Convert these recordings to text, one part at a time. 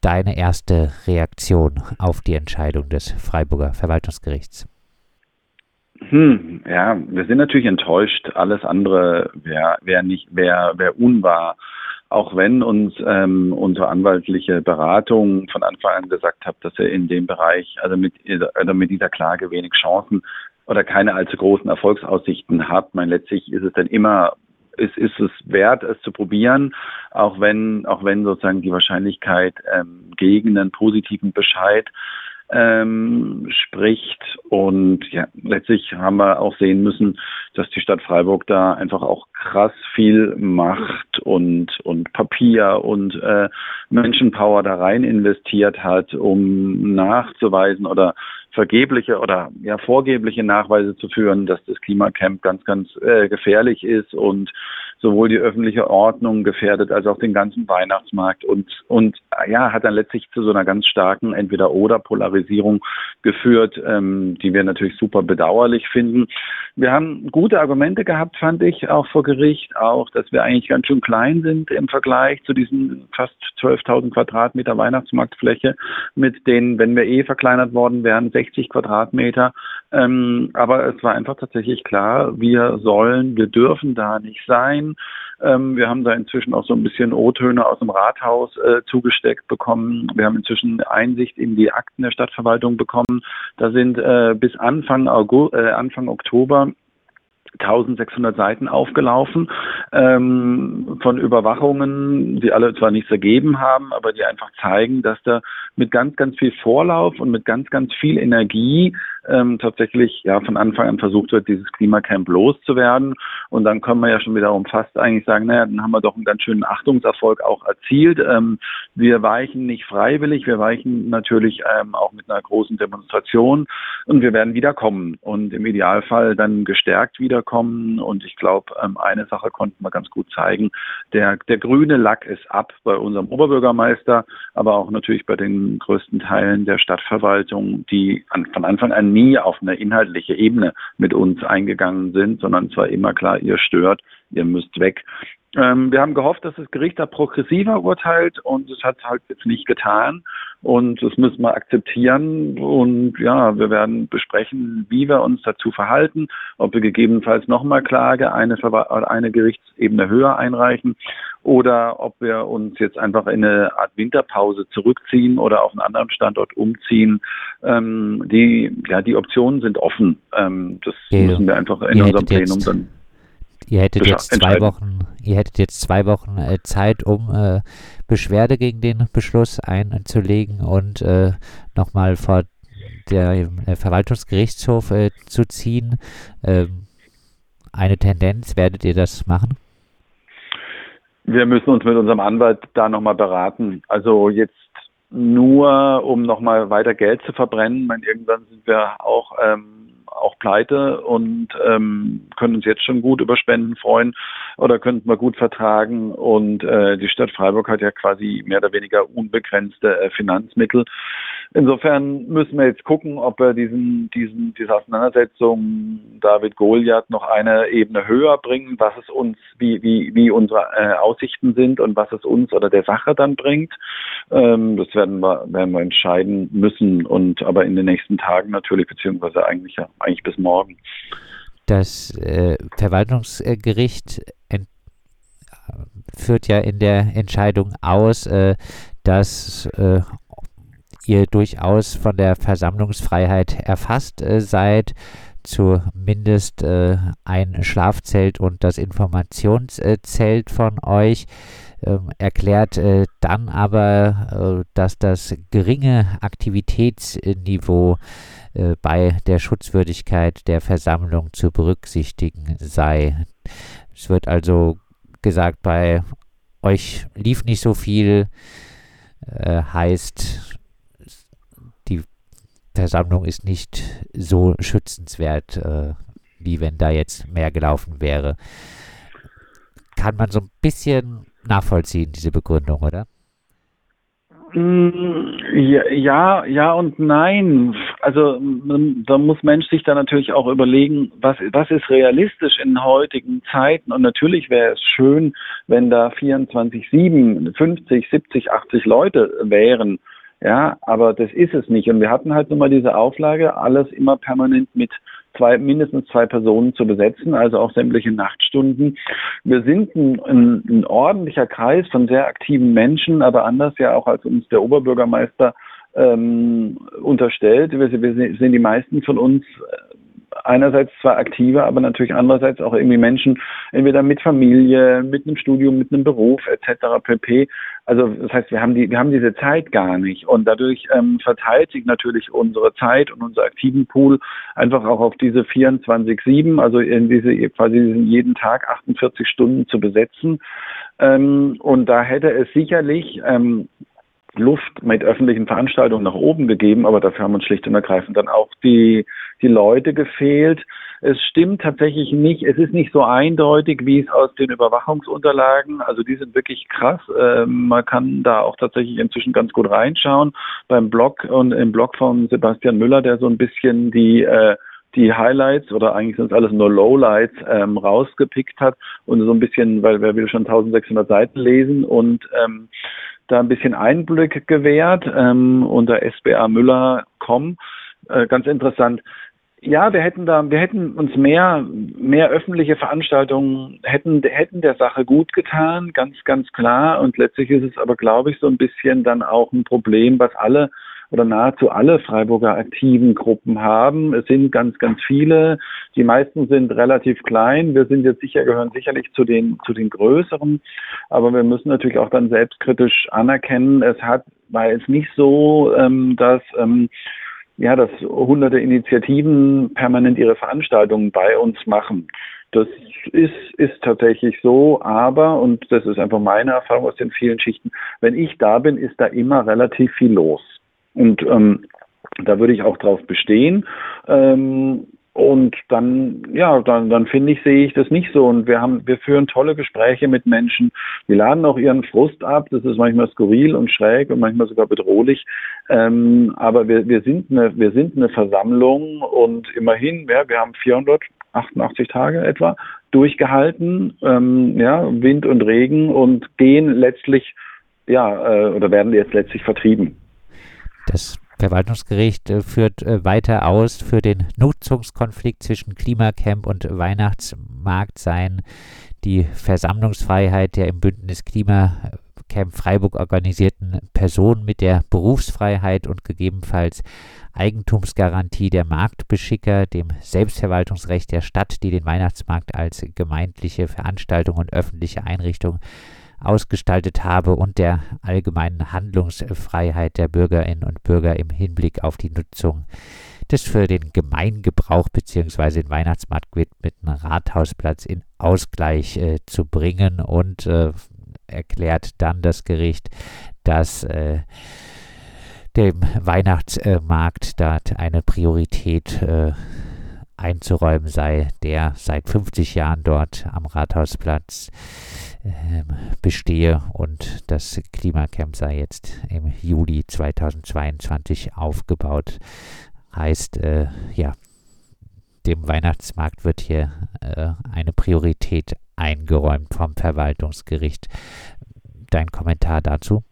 deine erste Reaktion auf die Entscheidung des Freiburger Verwaltungsgerichts? Hm, ja, wir sind natürlich enttäuscht. Alles andere wäre wär nicht, wäre wär unwahr. Auch wenn uns ähm, unsere anwaltliche Beratung von Anfang an gesagt hat, dass er in dem Bereich, also mit, also mit dieser Klage wenig Chancen oder keine allzu großen Erfolgsaussichten hat. Mein letztlich ist es dann immer ist, ist es wert, es zu probieren, auch wenn, auch wenn sozusagen die Wahrscheinlichkeit ähm, gegen einen positiven Bescheid ähm, spricht. Und ja, letztlich haben wir auch sehen müssen, dass die Stadt Freiburg da einfach auch krass viel Macht und, und Papier und äh, Menschenpower da rein investiert hat, um nachzuweisen oder vergebliche oder ja vorgebliche Nachweise zu führen, dass das Klimacamp ganz, ganz äh, gefährlich ist und sowohl die öffentliche Ordnung gefährdet als auch den ganzen Weihnachtsmarkt und und ja hat dann letztlich zu so einer ganz starken entweder oder Polarisierung geführt, ähm, die wir natürlich super bedauerlich finden. Wir haben gute Argumente gehabt, fand ich, auch vor Gericht, auch, dass wir eigentlich ganz schön klein sind im Vergleich zu diesen fast 12.000 Quadratmeter Weihnachtsmarktfläche, mit denen, wenn wir eh verkleinert worden wären, 60 Quadratmeter. Ähm, aber es war einfach tatsächlich klar, wir sollen, wir dürfen da nicht sein. Ähm, wir haben da inzwischen auch so ein bisschen O-Töne aus dem Rathaus äh, zugesteckt bekommen. Wir haben inzwischen Einsicht in die Akten der Stadtverwaltung bekommen. Da sind äh, bis Anfang, August, äh, Anfang Oktober 1600 Seiten aufgelaufen ähm, von Überwachungen, die alle zwar nichts ergeben haben, aber die einfach zeigen, dass da mit ganz, ganz viel Vorlauf und mit ganz, ganz viel Energie ähm, tatsächlich ja von Anfang an versucht wird, dieses Klimacamp loszuwerden. Und dann können wir ja schon wiederum fast eigentlich sagen, naja, dann haben wir doch einen ganz schönen Achtungserfolg auch erzielt. Ähm, wir weichen nicht freiwillig, wir weichen natürlich ähm, auch mit einer großen Demonstration und wir werden wiederkommen und im Idealfall dann gestärkt wiederkommen. Und ich glaube, ähm, eine Sache konnten wir ganz gut zeigen. Der, der grüne Lack ist ab bei unserem Oberbürgermeister, aber auch natürlich bei den größten Teilen der Stadtverwaltung, die an, von Anfang an nie auf eine inhaltliche Ebene mit uns eingegangen sind, sondern es war immer klar, ihr stört, ihr müsst weg. Ähm, wir haben gehofft, dass das Gericht da progressiver urteilt und es hat halt jetzt nicht getan und das müssen wir akzeptieren und ja, wir werden besprechen, wie wir uns dazu verhalten, ob wir gegebenenfalls nochmal Klage eine, eine Gerichtsebene höher einreichen oder ob wir uns jetzt einfach in eine Art Winterpause zurückziehen oder auf einen anderen Standort umziehen. Ähm, die, ja, die Optionen sind offen. Ähm, das ja, müssen wir einfach in unserem Plenum dann Ihr hättet jetzt zwei Wochen, ihr hättet jetzt zwei Wochen äh, Zeit, um äh, Beschwerde gegen den Beschluss einzulegen und äh, nochmal vor der äh, Verwaltungsgerichtshof äh, zu ziehen. Ähm, eine Tendenz, werdet ihr das machen? Wir müssen uns mit unserem Anwalt da nochmal beraten. Also jetzt nur, um nochmal weiter Geld zu verbrennen. Ich irgendwann sind wir auch ähm, auch pleite und ähm, können uns jetzt schon gut über Spenden freuen oder könnten wir gut vertragen. Und äh, die Stadt Freiburg hat ja quasi mehr oder weniger unbegrenzte äh, Finanzmittel. Insofern müssen wir jetzt gucken, ob wir diesen, diesen, diese Auseinandersetzung David Goliath noch eine Ebene höher bringen, was es uns, wie, wie, wie unsere äh, Aussichten sind und was es uns oder der Sache dann bringt. Ähm, das werden wir, werden wir entscheiden müssen und aber in den nächsten Tagen natürlich, beziehungsweise eigentlich ja, eigentlich bis morgen. Das äh, Verwaltungsgericht führt ja in der Entscheidung aus, äh, dass äh, ihr durchaus von der Versammlungsfreiheit erfasst äh, seid, zumindest äh, ein Schlafzelt und das Informationszelt von euch. Ähm, erklärt äh, dann aber, äh, dass das geringe Aktivitätsniveau äh, bei der Schutzwürdigkeit der Versammlung zu berücksichtigen sei. Es wird also gesagt, bei euch lief nicht so viel, äh, heißt Versammlung ist nicht so schützenswert, äh, wie wenn da jetzt mehr gelaufen wäre. Kann man so ein bisschen nachvollziehen, diese Begründung, oder? Mm, ja, ja, und nein. also da muss Mensch sich dann natürlich auch überlegen, was, was ist realistisch in heutigen Zeiten. Und natürlich wäre es schön, wenn da 24, 7, 50, 70, 80 Leute wären. Ja, aber das ist es nicht. Und wir hatten halt nun mal diese Auflage, alles immer permanent mit zwei, mindestens zwei Personen zu besetzen, also auch sämtliche Nachtstunden. Wir sind ein, ein, ein ordentlicher Kreis von sehr aktiven Menschen, aber anders ja auch als uns der Oberbürgermeister ähm, unterstellt. Wir, wir sind die meisten von uns einerseits zwar aktive, aber natürlich andererseits auch irgendwie Menschen, entweder mit Familie, mit einem Studium, mit einem Beruf etc. pp. Also das heißt, wir haben die, wir haben diese Zeit gar nicht und dadurch ähm, verteilt sich natürlich unsere Zeit und unser aktiven Pool einfach auch auf diese 24/7, also in diese quasi jeden Tag 48 Stunden zu besetzen. Ähm, und da hätte es sicherlich ähm, Luft mit öffentlichen Veranstaltungen nach oben gegeben, aber dafür haben uns schlicht und ergreifend dann auch die, die Leute gefehlt. Es stimmt tatsächlich nicht, es ist nicht so eindeutig, wie es aus den Überwachungsunterlagen, also die sind wirklich krass. Äh, man kann da auch tatsächlich inzwischen ganz gut reinschauen beim Blog und im Blog von Sebastian Müller, der so ein bisschen die äh, die Highlights oder eigentlich sind es alles nur Lowlights ähm, rausgepickt hat und so ein bisschen, weil wer will schon 1600 Seiten lesen und ähm, da ein bisschen Einblick gewährt ähm, unter sbamüller.com. Äh, ganz interessant. Ja, wir hätten da, wir hätten uns mehr, mehr öffentliche Veranstaltungen hätten, hätten der Sache gut getan, ganz, ganz klar. Und letztlich ist es aber, glaube ich, so ein bisschen dann auch ein Problem, was alle oder nahezu alle Freiburger aktiven Gruppen haben. Es sind ganz, ganz viele. Die meisten sind relativ klein. Wir sind jetzt sicher, gehören sicherlich zu den, zu den größeren. Aber wir müssen natürlich auch dann selbstkritisch anerkennen, es hat, war jetzt nicht so, ähm, dass, ähm, ja, dass hunderte Initiativen permanent ihre Veranstaltungen bei uns machen. Das ist, ist tatsächlich so, aber, und das ist einfach meine Erfahrung aus den vielen Schichten, wenn ich da bin, ist da immer relativ viel los. Und ähm, da würde ich auch drauf bestehen. Ähm, und dann, ja, dann, dann finde ich, sehe ich das nicht so. Und wir haben, wir führen tolle Gespräche mit Menschen. Die laden auch ihren Frust ab. Das ist manchmal skurril und schräg und manchmal sogar bedrohlich. Ähm, aber wir, wir sind eine, wir sind eine Versammlung und immerhin, ja, wir haben 488 Tage etwa durchgehalten, ähm, ja, Wind und Regen und gehen letztlich, ja, äh, oder werden jetzt letztlich vertrieben. Das Verwaltungsgericht äh, führt äh, weiter aus, für den Nutzungskonflikt zwischen Klimacamp und Weihnachtsmarkt seien die Versammlungsfreiheit der im Bündnis Klimacamp Freiburg organisierten Personen mit der Berufsfreiheit und gegebenenfalls Eigentumsgarantie der Marktbeschicker, dem Selbstverwaltungsrecht der Stadt, die den Weihnachtsmarkt als gemeindliche Veranstaltung und öffentliche Einrichtung ausgestaltet habe und der allgemeinen Handlungsfreiheit der Bürgerinnen und Bürger im Hinblick auf die Nutzung des für den Gemeingebrauch bzw. den Weihnachtsmarkt gewidmeten Rathausplatz in Ausgleich äh, zu bringen und äh, erklärt dann das Gericht, dass äh, dem Weihnachtsmarkt dort eine Priorität äh, einzuräumen sei, der seit 50 Jahren dort am Rathausplatz bestehe und das Klimacamp sei jetzt im Juli 2022 aufgebaut. Heißt, äh, ja, dem Weihnachtsmarkt wird hier äh, eine Priorität eingeräumt vom Verwaltungsgericht. Dein Kommentar dazu?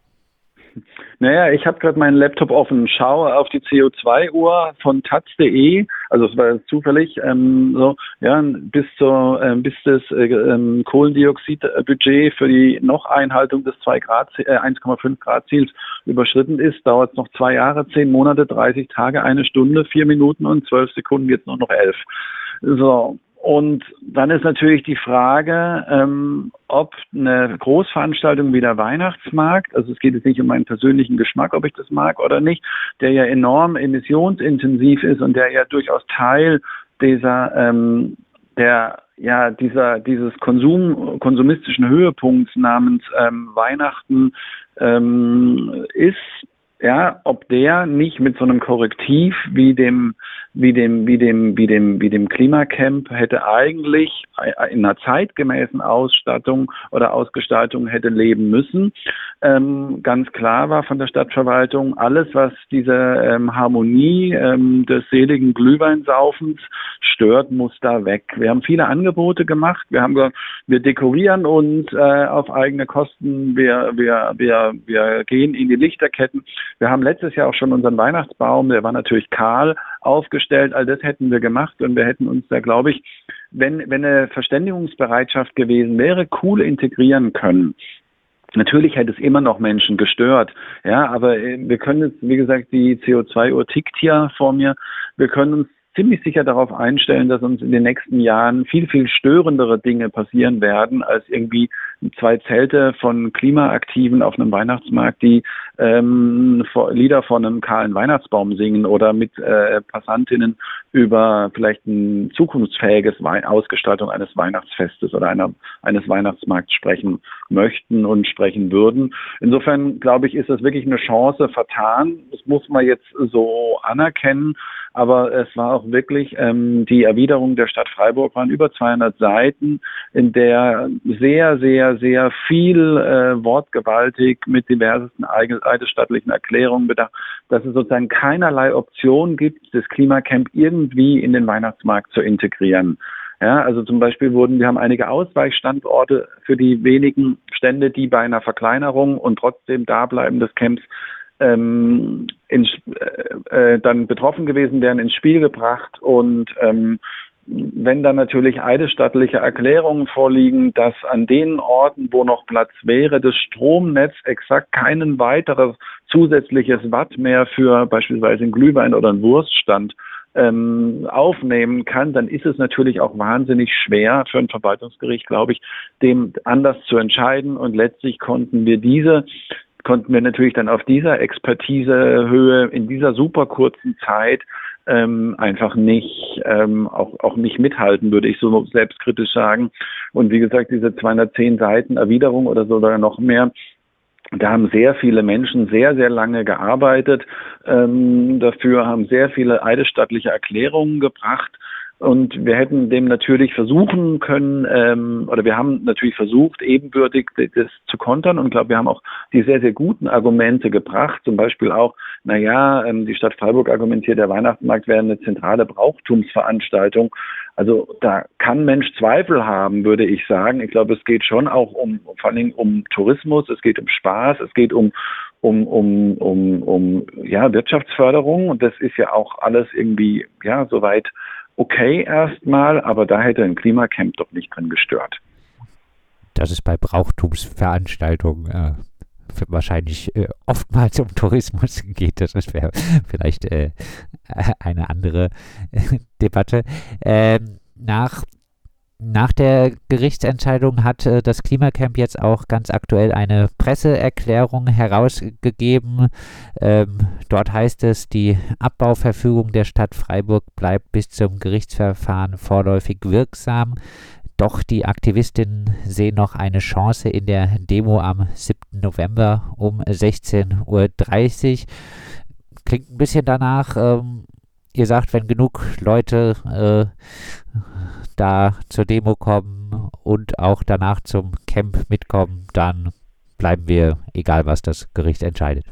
Naja, ich habe gerade meinen Laptop offen, schaue auf die CO2-Uhr von taz.de, also es war zufällig, ähm, so, ja, bis zur, ähm, bis das äh, ähm, Kohlendioxidbudget für die noch Einhaltung des 2 Grad, äh, 1,5 Grad Ziels überschritten ist, dauert es noch zwei Jahre, zehn Monate, 30 Tage, eine Stunde, vier Minuten und zwölf Sekunden, jetzt nur noch elf. So, und dann ist natürlich die Frage, ähm, ob eine Großveranstaltung wie der Weihnachtsmarkt, also es geht jetzt nicht um meinen persönlichen Geschmack, ob ich das mag oder nicht, der ja enorm emissionsintensiv ist und der ja durchaus Teil dieser, ähm, der ja dieser dieses Konsum konsumistischen Höhepunkts namens ähm, Weihnachten ähm, ist, ja, ob der nicht mit so einem Korrektiv wie dem wie dem, wie dem, wie dem, wie dem Klimacamp hätte eigentlich in einer zeitgemäßen Ausstattung oder Ausgestaltung hätte leben müssen. Ähm, ganz klar war von der Stadtverwaltung, alles, was diese ähm, Harmonie ähm, des seligen Glühweinsaufens stört, muss da weg. Wir haben viele Angebote gemacht. Wir haben gesagt, wir dekorieren uns äh, auf eigene Kosten. Wir, wir, wir, wir gehen in die Lichterketten. Wir haben letztes Jahr auch schon unseren Weihnachtsbaum, der war natürlich kahl, aufgestellt. All das hätten wir gemacht und wir hätten uns da, glaube ich, wenn, wenn eine Verständigungsbereitschaft gewesen wäre, cool integrieren können. Natürlich hätte es immer noch Menschen gestört, ja, aber äh, wir können jetzt, wie gesagt, die CO2-Uhr tickt hier vor mir. Wir können uns ziemlich sicher darauf einstellen, dass uns in den nächsten Jahren viel, viel störendere Dinge passieren werden, als irgendwie zwei Zelte von Klimaaktiven auf einem Weihnachtsmarkt, die ähm, Lieder von einem kahlen Weihnachtsbaum singen oder mit äh, Passantinnen über vielleicht ein zukunftsfähiges Wei Ausgestaltung eines Weihnachtsfestes oder einer, eines Weihnachtsmarkts sprechen möchten und sprechen würden. Insofern glaube ich, ist das wirklich eine Chance vertan. Das muss man jetzt so anerkennen aber es war auch wirklich ähm, die Erwiderung der Stadt Freiburg waren über 200 Seiten, in der sehr, sehr, sehr viel äh, wortgewaltig mit diversesten eidesstattlichen Erklärungen bedacht, dass es sozusagen keinerlei Option gibt, das Klimacamp irgendwie in den Weihnachtsmarkt zu integrieren. Ja, also zum Beispiel wurden, wir haben einige Ausweichstandorte für die wenigen Stände, die bei einer Verkleinerung und trotzdem Dableiben des Camps ähm, ins, äh, äh, dann betroffen gewesen wären, ins Spiel gebracht und ähm, wenn dann natürlich eidesstattliche Erklärungen vorliegen, dass an den Orten, wo noch Platz wäre, das Stromnetz exakt keinen weiteres zusätzliches Watt mehr für beispielsweise einen Glühwein oder einen Wurststand ähm, aufnehmen kann, dann ist es natürlich auch wahnsinnig schwer für ein Verwaltungsgericht, glaube ich, dem anders zu entscheiden. Und letztlich konnten wir diese konnten wir natürlich dann auf dieser Expertisehöhe in dieser super kurzen Zeit ähm, einfach nicht ähm, auch auch nicht mithalten, würde ich so selbstkritisch sagen. Und wie gesagt, diese 210 Seiten Erwiderung oder so oder noch mehr, da haben sehr viele Menschen sehr, sehr lange gearbeitet ähm, dafür, haben sehr viele eidesstattliche Erklärungen gebracht und wir hätten dem natürlich versuchen können, ähm, oder wir haben natürlich versucht, ebenbürtig das zu kontern und glaube, wir haben auch die sehr, sehr guten Argumente gebracht. Zum Beispiel auch, naja, ähm, die Stadt Freiburg argumentiert, der Weihnachtsmarkt wäre eine zentrale Brauchtumsveranstaltung. Also da kann Mensch Zweifel haben, würde ich sagen. Ich glaube, es geht schon auch um, vor allen Dingen um Tourismus, es geht um Spaß, es geht um, um, um, um, um ja, Wirtschaftsförderung und das ist ja auch alles irgendwie, ja, soweit okay erstmal, aber da hätte ein Klimacamp doch nicht drin gestört. Dass es bei Brauchtumsveranstaltungen äh, wahrscheinlich äh, oftmals um Tourismus geht, das wäre vielleicht äh, eine andere äh, Debatte. Ähm, nach nach der Gerichtsentscheidung hat äh, das Klimacamp jetzt auch ganz aktuell eine Presseerklärung herausgegeben. Ähm, dort heißt es, die Abbauverfügung der Stadt Freiburg bleibt bis zum Gerichtsverfahren vorläufig wirksam. Doch die Aktivistinnen sehen noch eine Chance in der Demo am 7. November um 16.30 Uhr. Klingt ein bisschen danach, ähm, ihr sagt, wenn genug Leute äh, da zur Demo kommen und auch danach zum Camp mitkommen, dann bleiben wir, egal was das Gericht entscheidet.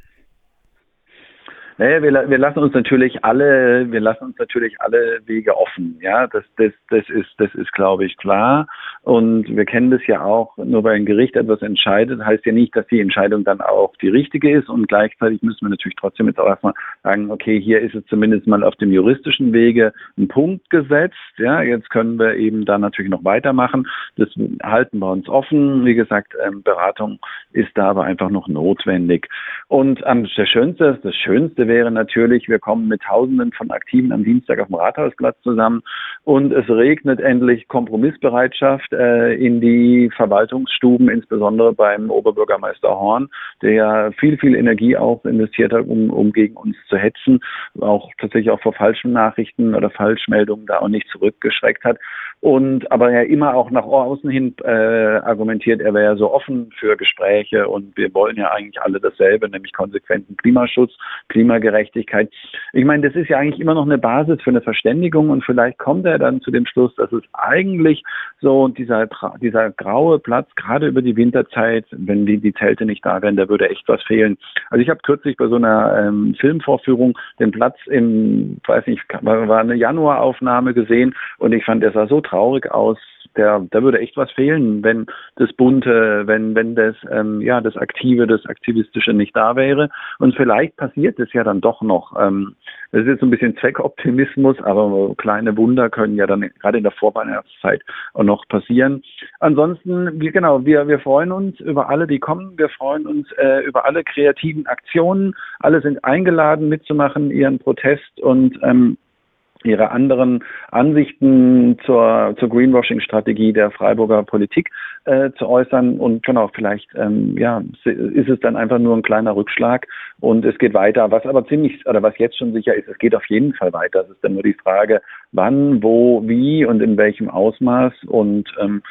Naja, wir, wir lassen uns natürlich alle, wir lassen uns natürlich alle Wege offen. Ja, das, das, das ist, das ist, glaube ich, klar. Und wir kennen das ja auch, nur weil ein Gericht etwas entscheidet, heißt ja nicht, dass die Entscheidung dann auch die richtige ist. Und gleichzeitig müssen wir natürlich trotzdem jetzt auch erstmal sagen, okay, hier ist es zumindest mal auf dem juristischen Wege ein Punkt gesetzt. Ja, jetzt können wir eben da natürlich noch weitermachen. Das halten wir uns offen. Wie gesagt, ähm, Beratung ist da aber einfach noch notwendig. Und ähm, der schönste, das schönste wäre natürlich, wir kommen mit Tausenden von Aktiven am Dienstag auf dem Rathausplatz zusammen. Und es regnet endlich Kompromissbereitschaft äh, in die Verwaltungsstuben, insbesondere beim Oberbürgermeister Horn, der ja viel, viel Energie auch investiert hat, um, um gegen uns zu hetzen, auch tatsächlich auch vor falschen Nachrichten oder Falschmeldungen da auch nicht zurückgeschreckt hat. Und aber ja immer auch nach außen hin äh, argumentiert, er wäre ja so offen für Gespräche und wir wollen ja eigentlich alle dasselbe, nämlich konsequenten Klimaschutz, Klima Klimagerechtigkeit. Ich meine, das ist ja eigentlich immer noch eine Basis für eine Verständigung und vielleicht kommt er dann zu dem Schluss, dass es eigentlich so dieser, dieser graue Platz, gerade über die Winterzeit, wenn die, die Zelte nicht da wären, da würde echt was fehlen. Also ich habe kürzlich bei so einer ähm, Filmvorführung den Platz im, weiß nicht, war eine Januaraufnahme gesehen und ich fand, der sah so traurig aus, der, da würde echt was fehlen, wenn das Bunte, wenn, wenn das, ähm, ja, das Aktive, das Aktivistische nicht da wäre. Und vielleicht passiert es ja dann doch noch. Ähm, das ist jetzt ein bisschen Zweckoptimismus, aber kleine Wunder können ja dann gerade in der Vorweihnachtszeit auch noch passieren. Ansonsten, wir, genau, wir, wir freuen uns über alle, die kommen. Wir freuen uns äh, über alle kreativen Aktionen. Alle sind eingeladen mitzumachen, ihren Protest und ähm, ihre anderen Ansichten zur, zur Greenwashing-Strategie der Freiburger Politik äh, zu äußern. Und genau, vielleicht ähm, ja, ist es dann einfach nur ein kleiner Rückschlag und es geht weiter. Was aber ziemlich, oder was jetzt schon sicher ist, es geht auf jeden Fall weiter. Es ist dann nur die Frage, wann, wo, wie und in welchem Ausmaß. Und ähm,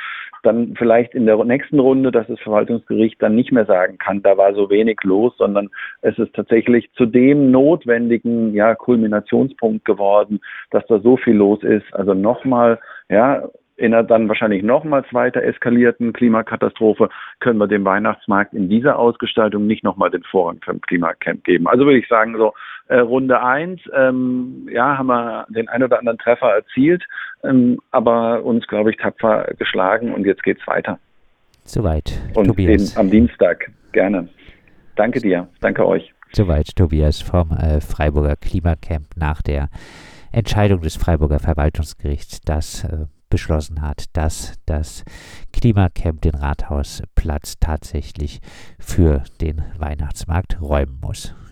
dann vielleicht in der nächsten Runde, dass das Verwaltungsgericht dann nicht mehr sagen kann, da war so wenig los, sondern es ist tatsächlich zu dem notwendigen ja, Kulminationspunkt geworden, dass da so viel los ist. Also nochmal, ja, in einer dann wahrscheinlich nochmals weiter eskalierten Klimakatastrophe können wir dem Weihnachtsmarkt in dieser Ausgestaltung nicht nochmal den Vorrang für ein Klimacamp geben. Also würde ich sagen, so äh, Runde eins, ähm, ja, haben wir den ein oder anderen Treffer erzielt, ähm, aber uns, glaube ich, tapfer geschlagen und jetzt geht's weiter. Soweit. Und Tobias. am Dienstag, gerne. Danke dir, danke euch. Soweit, Tobias vom äh, Freiburger Klimacamp nach der Entscheidung des Freiburger Verwaltungsgerichts, das äh, beschlossen hat, dass das Klimacamp den Rathausplatz tatsächlich für den Weihnachtsmarkt räumen muss.